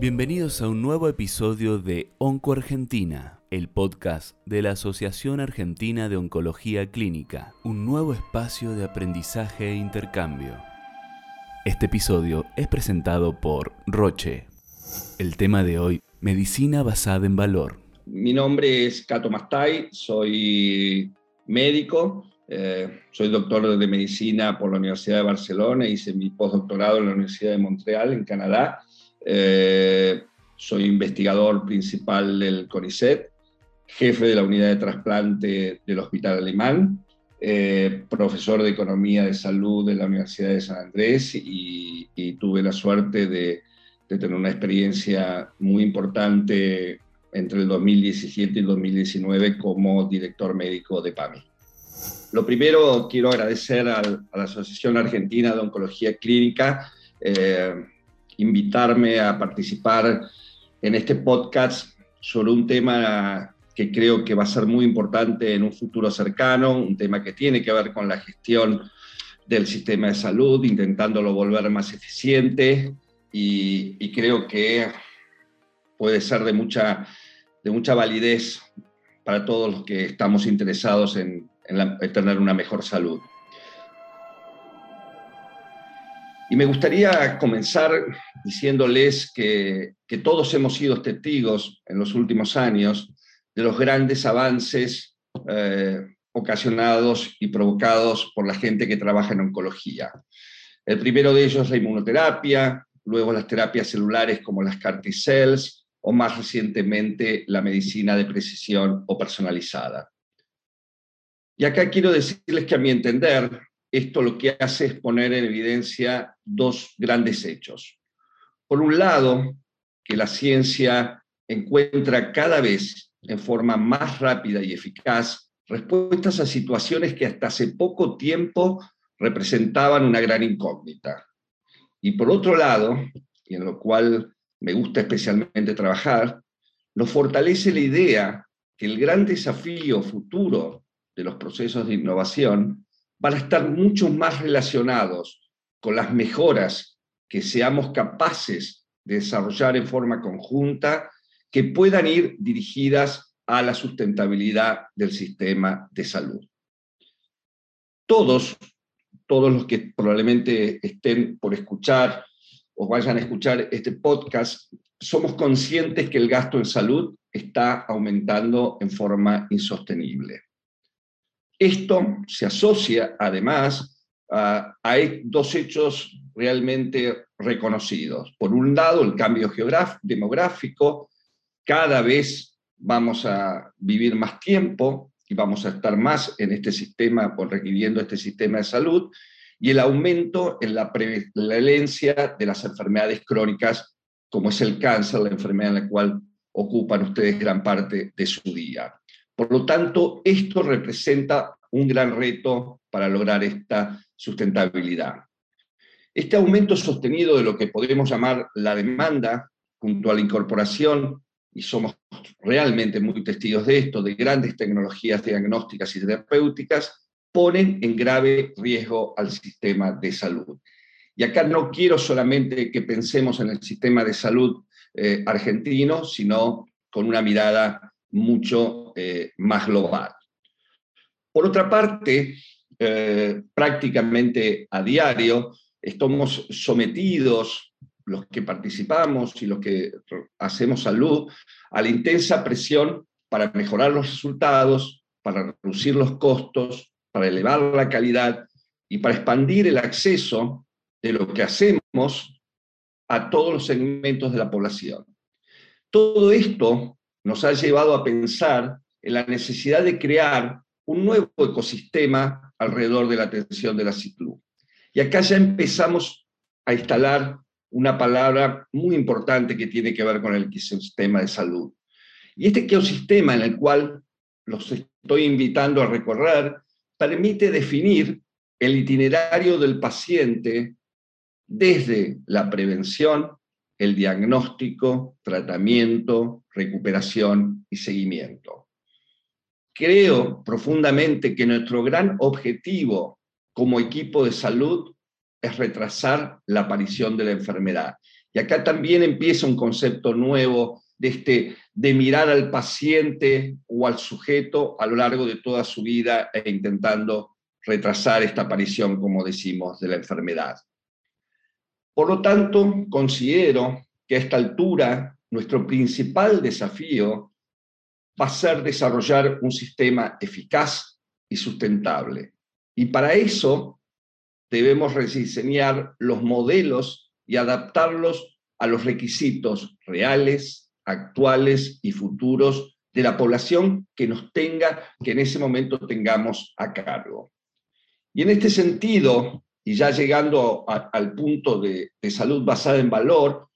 Bienvenidos a un nuevo episodio de Onco Argentina, el podcast de la Asociación Argentina de Oncología Clínica, un nuevo espacio de aprendizaje e intercambio. Este episodio es presentado por Roche. El tema de hoy, medicina basada en valor. Mi nombre es Cato Mastay, soy médico, eh, soy doctor de medicina por la Universidad de Barcelona, hice mi postdoctorado en la Universidad de Montreal, en Canadá. Eh, soy investigador principal del CONICET, jefe de la unidad de trasplante del Hospital Alemán, eh, profesor de Economía de Salud de la Universidad de San Andrés y, tuve la suerte de, tener una experiencia muy importante entre el 2017 y el 2019 como director médico de PAMI. Lo primero, quiero agradecer a la Asociación Argentina de Oncología Clínica eh, invitarme a participar en este podcast sobre un tema que creo que va a ser muy importante en un futuro cercano, un tema que tiene que ver con la gestión del sistema de salud, intentándolo volver más eficiente y, creo que puede ser de mucha, de mucha validez para todos los que estamos interesados en, en tener una mejor salud. Y me gustaría comenzar diciéndoles que, todos hemos sido testigos en los últimos años de los grandes avances eh, ocasionados y provocados por la gente que trabaja en oncología. El primero de ellos es la inmunoterapia, luego las terapias celulares como las CAR T-cells o más recientemente la medicina de precisión o personalizada. Y acá quiero decirles que a mi entender, esto lo que hace es poner en evidencia dos grandes hechos. Por un lado, que la ciencia encuentra cada vez en forma más rápida y eficaz respuestas a situaciones que hasta hace poco tiempo representaban una gran incógnita. Y por otro lado, y en lo cual me gusta especialmente trabajar, nos fortalece la idea que el gran desafío futuro de los procesos de innovación van a estar mucho más relacionados con las mejoras que seamos capaces de desarrollar en forma conjunta, que puedan ir dirigidas a la sustentabilidad del sistema de salud. Todos, todos los que probablemente estén por escuchar o vayan a escuchar este podcast, somos conscientes que el gasto en salud está aumentando en forma insostenible. Esto se asocia además a, dos hechos realmente reconocidos. Por un lado, el cambio demográfico, cada vez vamos a vivir más tiempo y vamos a estar más en este sistema, por requiriendo este sistema de salud, y el aumento en la prevalencia de las enfermedades crónicas, como es el cáncer, la enfermedad en la cual ocupan ustedes gran parte de su día. Por lo tanto, esto representa un gran reto para lograr esta sustentabilidad. Este aumento sostenido de lo que podemos llamar la demanda, junto a la incorporación, y somos realmente muy testigos de esto, de grandes tecnologías diagnósticas y terapéuticas, ponen en grave riesgo al sistema de salud. Y acá no quiero solamente que pensemos en el sistema de salud eh, argentino, sino con una mirada mucho eh, más global. Por otra parte, eh, prácticamente a diario estamos sometidos, los que participamos y los que hacemos salud, a la intensa presión para mejorar los resultados, para reducir los costos, para elevar la calidad y para expandir el acceso de lo que hacemos a todos los segmentos de la población. Todo esto nos ha llevado a pensar en la necesidad de crear un nuevo ecosistema alrededor de la atención de la salud. Y acá ya empezamos a instalar una palabra muy importante que tiene que ver con el ecosistema de salud. Y este ecosistema en el cual los estoy invitando a recorrer permite definir el itinerario del paciente desde la prevención el diagnóstico, tratamiento, recuperación y seguimiento. Creo profundamente que nuestro gran objetivo como equipo de salud es retrasar la aparición de la enfermedad. Y acá también empieza un concepto nuevo de, este, de mirar al paciente o al sujeto a lo largo de toda su vida e intentando retrasar esta aparición, como decimos, de la enfermedad. Por lo tanto, considero que a esta altura nuestro principal desafío va a desarrollar un sistema eficaz y sustentable. Y para eso debemos rediseñar los modelos y adaptarlos a los requisitos reales, actuales y futuros de la población que nos tenga, que en ese momento tengamos a cargo. Y en este sentido, y ya llegando al punto de salud basada en valor,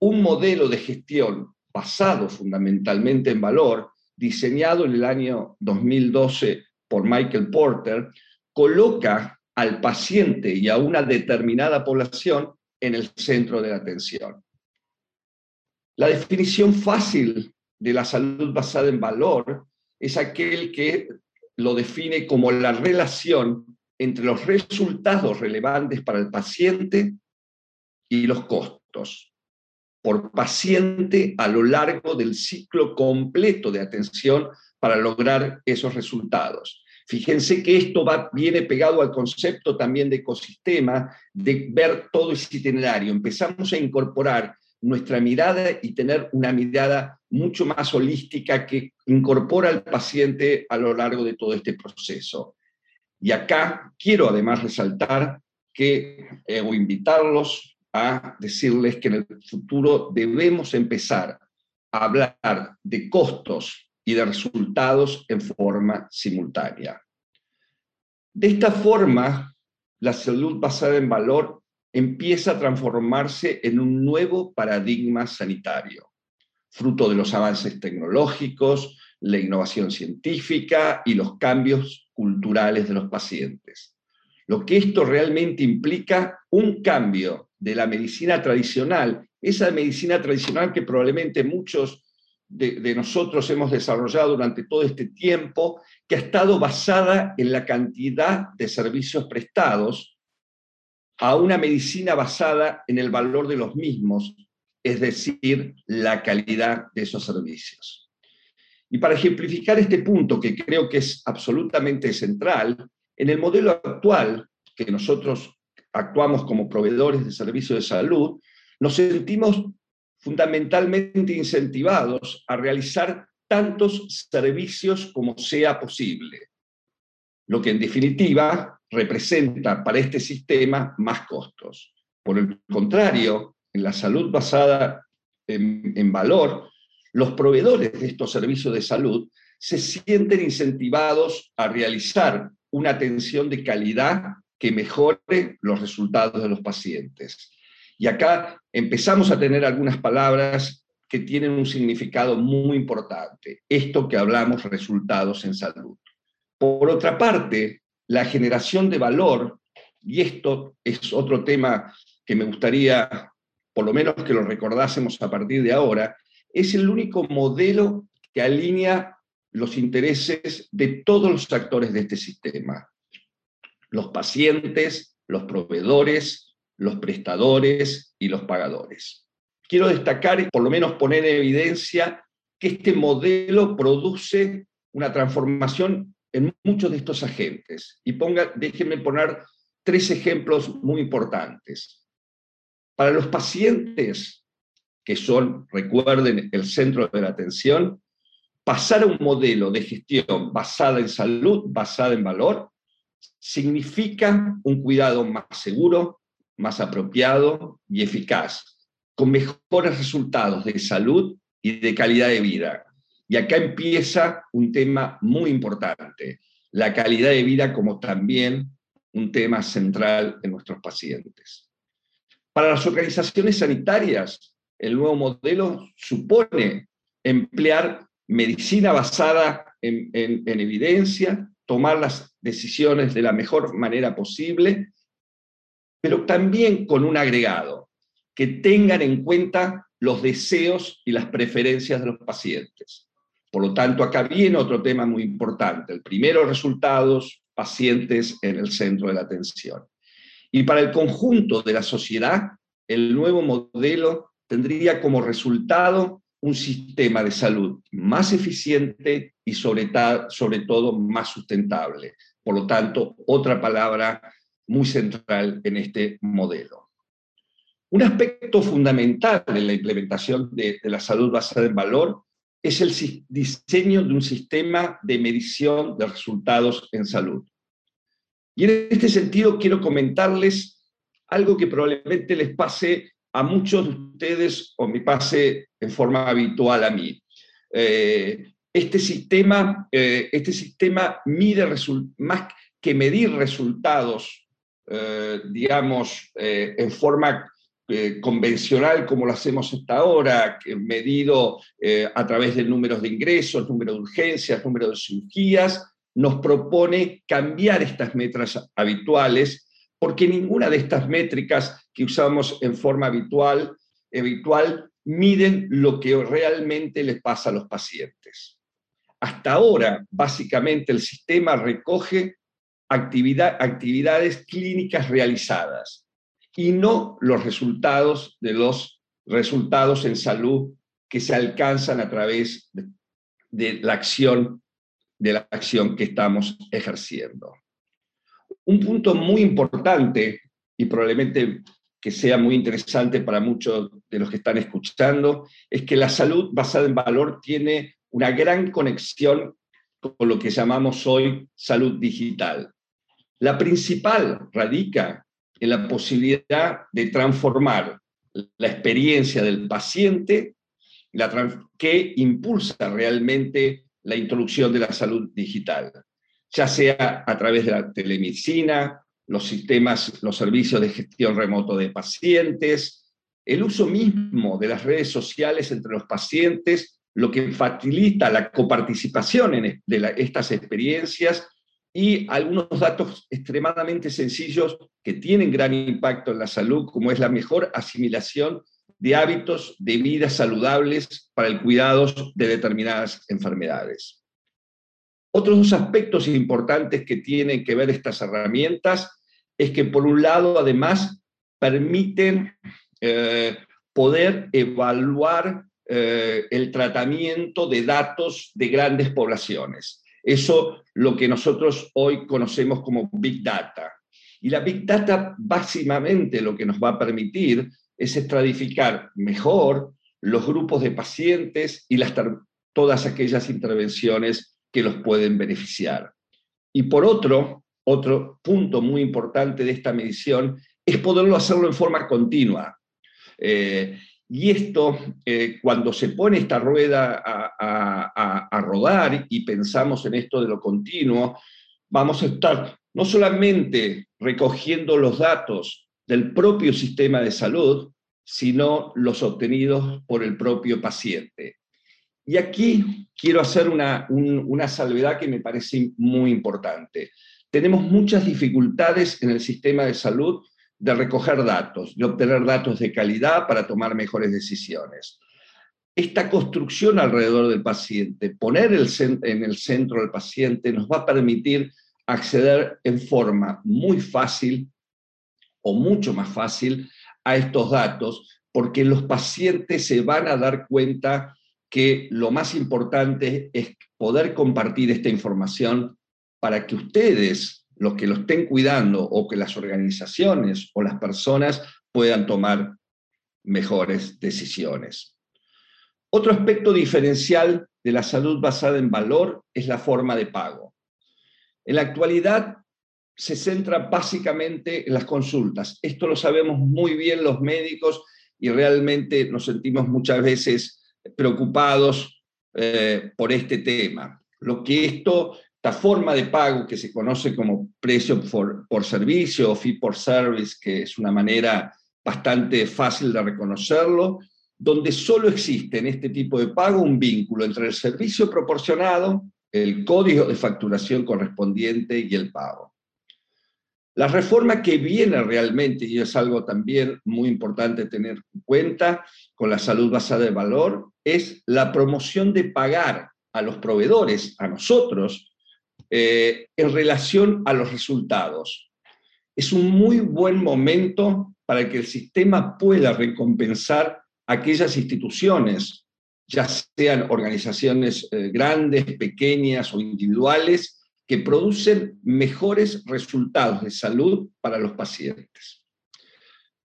un modelo de gestión basado fundamentalmente en valor, diseñado en el año 2012 por Michael Porter, coloca al paciente y a una determinada población en el centro de la atención. La definición fácil de la salud basada en valor es aquel que lo define como la relación entre los resultados relevantes para el paciente y los costos por paciente a lo largo del ciclo completo de atención para lograr esos resultados. Fíjense que esto va, viene pegado al concepto también de ecosistema, de ver todo ese itinerario. Empezamos a incorporar nuestra mirada y tener una mirada mucho más holística que incorpora al paciente a lo largo de todo este proceso. Y acá quiero además resaltar que, eh, o invitarlos a decirles que en el futuro debemos empezar a hablar de costos y de resultados en forma simultánea. De esta forma, la salud basada en valor empieza a transformarse en un nuevo paradigma sanitario, fruto de los avances tecnológicos, la innovación científica y los cambios culturales de los pacientes. Lo que esto realmente implica un cambio de la medicina tradicional, esa medicina tradicional que probablemente muchos de, nosotros hemos desarrollado durante todo este tiempo, que ha estado basada en la cantidad de servicios prestados, a una medicina basada en el valor de los mismos, es decir, la calidad de esos servicios. Y para ejemplificar este punto, que creo que es absolutamente central, en el modelo actual, que nosotros actuamos como proveedores de servicios de salud, nos sentimos fundamentalmente incentivados a realizar tantos servicios como sea posible, lo que en definitiva representa para este sistema más costos. Por el contrario, en la salud basada en, valor, los proveedores de estos servicios de salud se sienten incentivados a realizar una atención de calidad que mejore los resultados de los pacientes. Y acá empezamos a tener algunas palabras que tienen un significado muy importante. Esto que hablamos, resultados en salud. Por otra parte, la generación de valor, y esto es otro tema que me gustaría, por lo menos que lo recordásemos a partir de ahora, es el único modelo que alinea los intereses de todos los actores de este sistema. Los pacientes, los proveedores, los prestadores y los pagadores. Quiero destacar y por lo menos poner en evidencia que este modelo produce una transformación en muchos de estos agentes. Y ponga, déjenme poner tres ejemplos muy importantes. Para los pacientes, que son, recuerden, el centro de la atención, pasar a un modelo de gestión basada en salud, basada en valor, significa un cuidado más seguro, más apropiado y eficaz, con mejores resultados de salud y de calidad de vida. Y acá empieza un tema muy importante, la calidad de vida como también un tema central en nuestros pacientes. Para las organizaciones sanitarias, el nuevo modelo supone emplear medicina basada en, en evidencia, tomar las decisiones de la mejor manera posible pero también con un agregado, que tengan en cuenta los deseos y las preferencias de los pacientes. Por lo tanto, acá viene otro tema muy importante. El primero, resultados, pacientes en el centro de la atención. Y para el conjunto de la sociedad, el nuevo modelo tendría como resultado un sistema de salud más eficiente y sobre, todo más sustentable. Por lo tanto, otra palabra muy central en este modelo. Un aspecto fundamental en la implementación de, la salud basada en valor es el diseño de un sistema de medición de resultados en salud. Y en este sentido quiero comentarles algo que probablemente les pase a muchos de ustedes o me pase en forma habitual a mí. Eh, este sistema, eh, este sistema mide más que medir resultados, eh, digamos, en forma convencional como lo hacemos hasta ahora, medido a través de números de ingresos, número de urgencias, número de cirugías, nos propone cambiar estas metras habituales, porque ninguna de estas métricas que usamos en forma habitual, habitual miden lo que realmente les pasa a los pacientes. Hasta ahora, básicamente, el sistema recoge actividades clínicas realizadas y no los resultados de los resultados en salud que se alcanzan a través de la acción de la acción que estamos ejerciendo. Un punto muy importante y probablemente que sea muy interesante para muchos de los que están escuchando, es que la salud basada en valor tiene una gran conexión con lo que llamamos hoy salud digital. La principal radica en la posibilidad de transformar la experiencia del paciente, la que impulsa realmente la introducción de la salud digital, ya sea a través de la telemedicina, los sistemas, los servicios de gestión remoto de pacientes, el uso mismo de las redes sociales entre los pacientes, lo que facilita la coparticipación en de estas experiencias y algunos datos extremadamente sencillos que tienen gran impacto en la salud, como es la mejor asimilación de hábitos de vida saludables para el cuidado de determinadas enfermedades. Otros dos aspectos importantes que tienen que ver estas herramientas es que, por un lado, además, permiten eh, poder evaluar eh, el tratamiento de datos de grandes poblaciones. Eso lo que nosotros hoy conocemos como Big Data. Y la Big Data básicamente lo que nos va a permitir es estratificar mejor los grupos de pacientes y todas aquellas intervenciones que los pueden beneficiar. Y por otro, otro punto muy importante de esta medición es poderlo hacerlo en forma continua. Eh, y esto, eh, cuando se pone esta rueda a, a, rodar y pensamos en esto de lo continuo, vamos a estar no solamente recogiendo los datos del propio sistema de salud, sino los obtenidos por el propio paciente. Y aquí quiero hacer una, una salvedad que me parece muy importante. Tenemos muchas dificultades en el sistema de salud de recoger datos, de obtener datos de calidad para tomar mejores decisiones. Esta construcción alrededor del paciente, poner el, en el centro al paciente, nos va a permitir acceder en forma muy fácil o mucho más fácil a estos datos, porque los pacientes se van a dar cuenta que lo más importante es poder compartir esta información para que ustedes, los que lo estén cuidando, o que las organizaciones o las personas puedan tomar mejores decisiones. Otro aspecto diferencial de la salud basada en valor es la forma de pago. En la actualidad, se centra básicamente en las consultas. Esto lo sabemos muy bien los médicos y realmente nos sentimos muchas veces preocupados eh, por este tema. Lo que esto, esta forma de pago que se conoce como precio por, por servicio o fee por service, que es una manera bastante fácil de reconocerlo, donde solo existe en este tipo de pago un vínculo entre el servicio proporcionado, el código de facturación correspondiente y el pago. La reforma que viene realmente, y es algo también muy importante tener en cuenta con la salud basada en valor, es la promoción de pagar a los proveedores, a nosotros, eh, en relación a los resultados. Es un muy buen momento para que el sistema pueda recompensar aquellas instituciones, ya sean organizaciones eh, grandes, pequeñas o individuales, que producen mejores resultados de salud para los pacientes.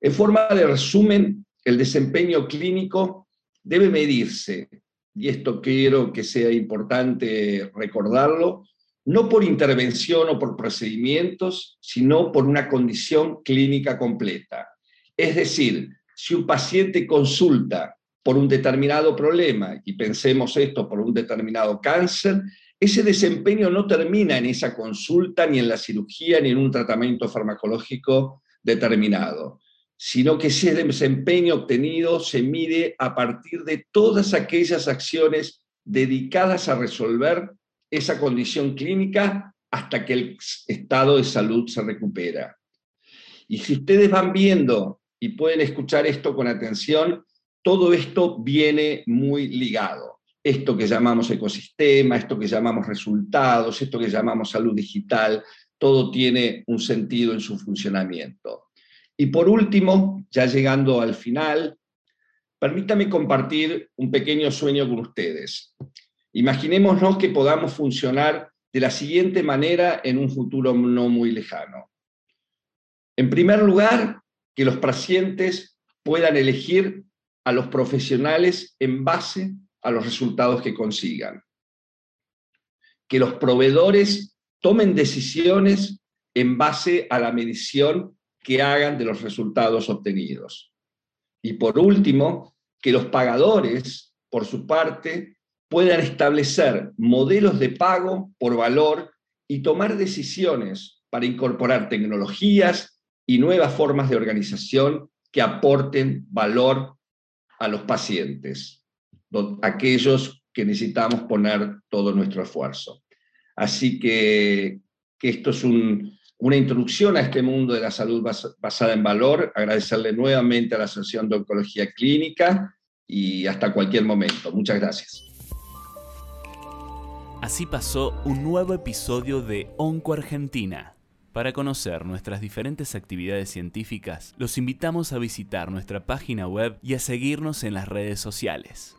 En forma de resumen, el desempeño clínico debe medirse, y esto quiero que sea importante recordarlo, no por intervención o por procedimientos, sino por una condición clínica completa. Es decir, si un paciente consulta por un determinado problema, y pensemos esto por un determinado cáncer, ese desempeño no termina en esa consulta, ni en la cirugía, ni en un tratamiento farmacológico determinado, sino que ese desempeño obtenido se mide a partir de todas aquellas acciones dedicadas a resolver esa condición clínica hasta que el estado de salud se recupera. Y si ustedes van viendo y pueden escuchar esto con atención, todo esto viene muy ligado. Esto que llamamos ecosistema, esto que llamamos resultados, esto que llamamos salud digital, todo tiene un sentido en su funcionamiento. Y por último, ya llegando al final, permítame compartir un pequeño sueño con ustedes. Imaginémonos que podamos funcionar de la siguiente manera en un futuro no muy lejano. En primer lugar, que los pacientes puedan elegir a los profesionales en base a los resultados que consigan. Que los proveedores tomen decisiones en base a la medición que hagan de los resultados obtenidos. Y por último, que los pagadores, por su parte, puedan establecer modelos de pago por valor y tomar decisiones para incorporar tecnologías y nuevas formas de organización que aporten valor a los pacientes, aquellos que necesitamos poner todo nuestro esfuerzo. Así que, esto es una introducción a este mundo de la salud basada en valor, agradecerle nuevamente a la Asociación de Oncología Clínica y hasta cualquier momento. Muchas gracias. Así pasó un nuevo episodio de Onco Argentina. Para conocer nuestras diferentes actividades científicas, los invitamos a visitar nuestra página web y a seguirnos en las redes sociales.